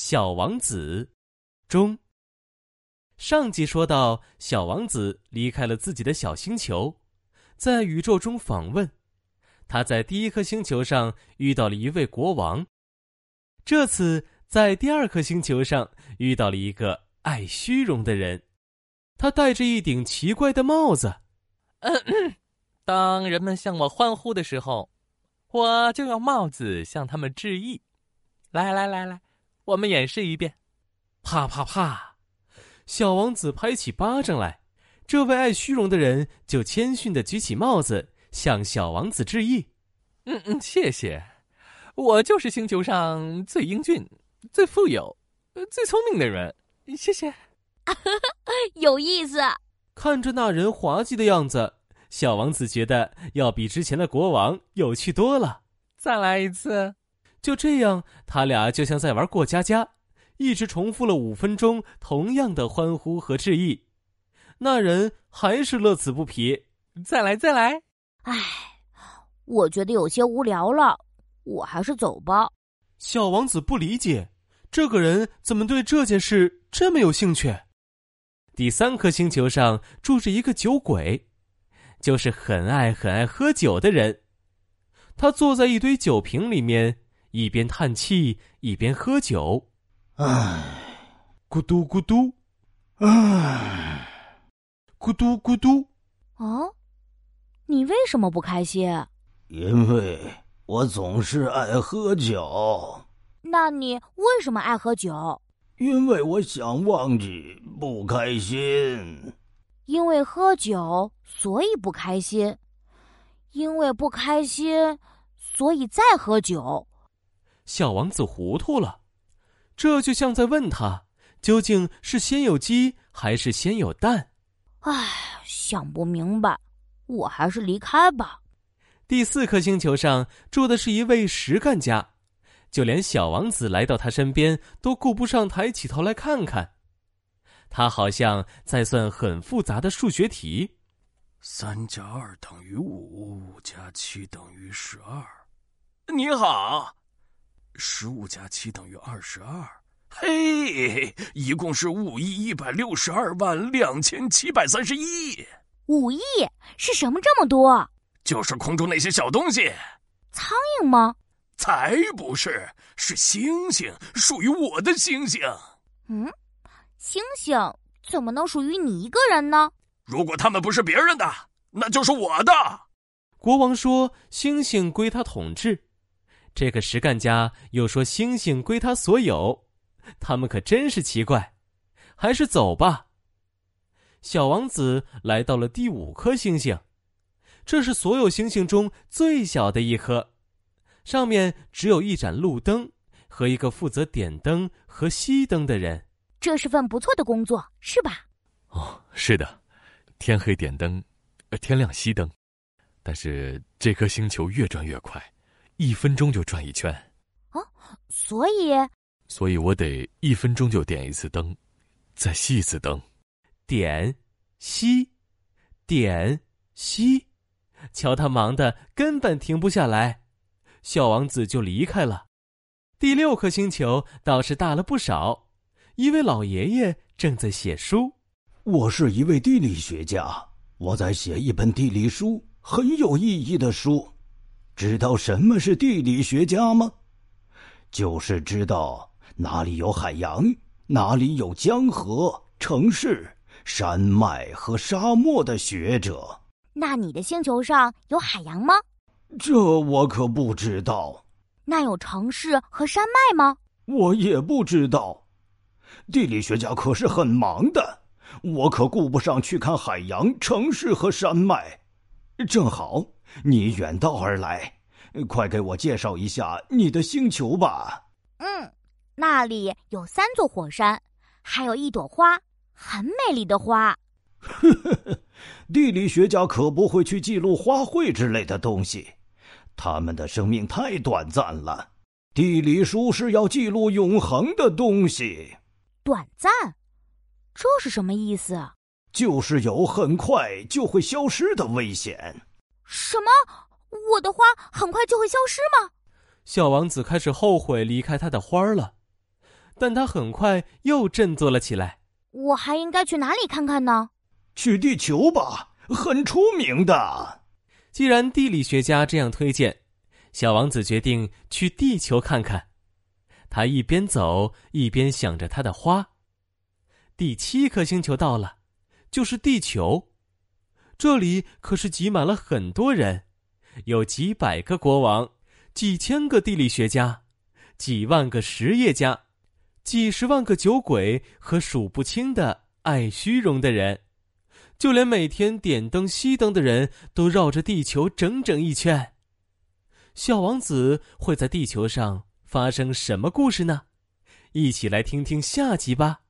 小王子，中。上集说到，小王子离开了自己的小星球，在宇宙中访问。他在第一颗星球上遇到了一位国王，这次在第二颗星球上遇到了一个爱虚荣的人。他戴着一顶奇怪的帽子。当人们向我欢呼的时候，我就用帽子向他们致意。来来来来，我们演示一遍。啪啪啪！小王子拍起巴掌来，这位爱虚荣的人就谦逊的举起帽子向小王子致意。嗯嗯，谢谢。我就是星球上最英俊、最富有、最聪明的人。谢谢。有意思。看着那人滑稽的样子，小王子觉得要比之前的国王有趣多了。再来一次。就这样，他俩就像在玩过家家，一直重复了五分钟同样的欢呼和致意。那人还是乐此不疲。再来，再来。唉，我觉得有些无聊了，我还是走吧。小王子不理解，这个人怎么对这件事这么有兴趣。第三颗星球上住着一个酒鬼，就是很爱很爱喝酒的人。他坐在一堆酒瓶里面。一边叹气一边喝酒，唉，咕嘟咕嘟，唉，咕嘟咕嘟。哦，你为什么不开心？因为我总是爱喝酒。那你为什么爱喝酒？因为我想忘记不开心。因为喝酒，所以不开心。因为不开心，所以再喝酒。小王子糊涂了，这就像在问他，究竟是先有鸡还是先有蛋？唉，想不明白，我还是离开吧。第四颗星球上住的是一位实干家，就连小王子来到他身边都顾不上抬起头来看看。他好像在算很复杂的数学题：三加二等于五，五加七等于十二。你好。十五加七等于二十二，嘿，一共是五亿一百六十二万两千七百三十一。五亿是什么这么多？就是空中那些小东西。苍蝇吗？才不是，是星星，属于我的星星。嗯，星星怎么能属于你一个人呢？如果他们不是别人的，那就是我的。国王说：“星星归他统治。”这个实干家又说：“星星归他所有。”他们可真是奇怪，还是走吧。小王子来到了第五颗星星，这是所有星星中最小的一颗，上面只有一盏路灯和一个负责点灯和熄灯的人。这是份不错的工作，是吧？哦，是的，天黑点灯，呃天亮熄灯。但是这颗星球越转越快。一分钟就转一圈，啊，所以，所以我得一分钟就点一次灯，再熄一次灯，点，熄，点，熄，瞧他忙的根本停不下来，小王子就离开了。第六颗星球倒是大了不少，一位老爷爷正在写书。我是一位地理学家，我在写一本地理书，很有意义的书。知道什么是地理学家吗？就是知道哪里有海洋，哪里有江河、城市、山脉和沙漠的学者。那你的星球上有海洋吗？这我可不知道。那有城市和山脉吗？我也不知道。地理学家可是很忙的，我可顾不上去看海洋、城市和山脉。正好。你远道而来，快给我介绍一下你的星球吧。嗯，那里有三座火山，还有一朵花，很美丽的花。呵呵呵，地理学家可不会去记录花卉之类的东西，他们的生命太短暂了。地理书是要记录永恒的东西。短暂，这是什么意思？就是有很快就会消失的危险。什么？我的花很快就会消失吗？小王子开始后悔离开他的花了。但他很快又振作了起来。我还应该去哪里看看呢？去地球吧，很出名的。既然地理学家这样推荐，小王子决定去地球看看。他一边走一边想着他的花。第七颗星球到了，就是地球。这里可是挤满了很多人，有几百个国王，几千个地理学家，几万个实业家，几十万个酒鬼和数不清的爱虚荣的人。就连每天点灯熄灯的人都绕着地球整整一圈。小王子会在地球上发生什么故事呢？一起来听听下集吧。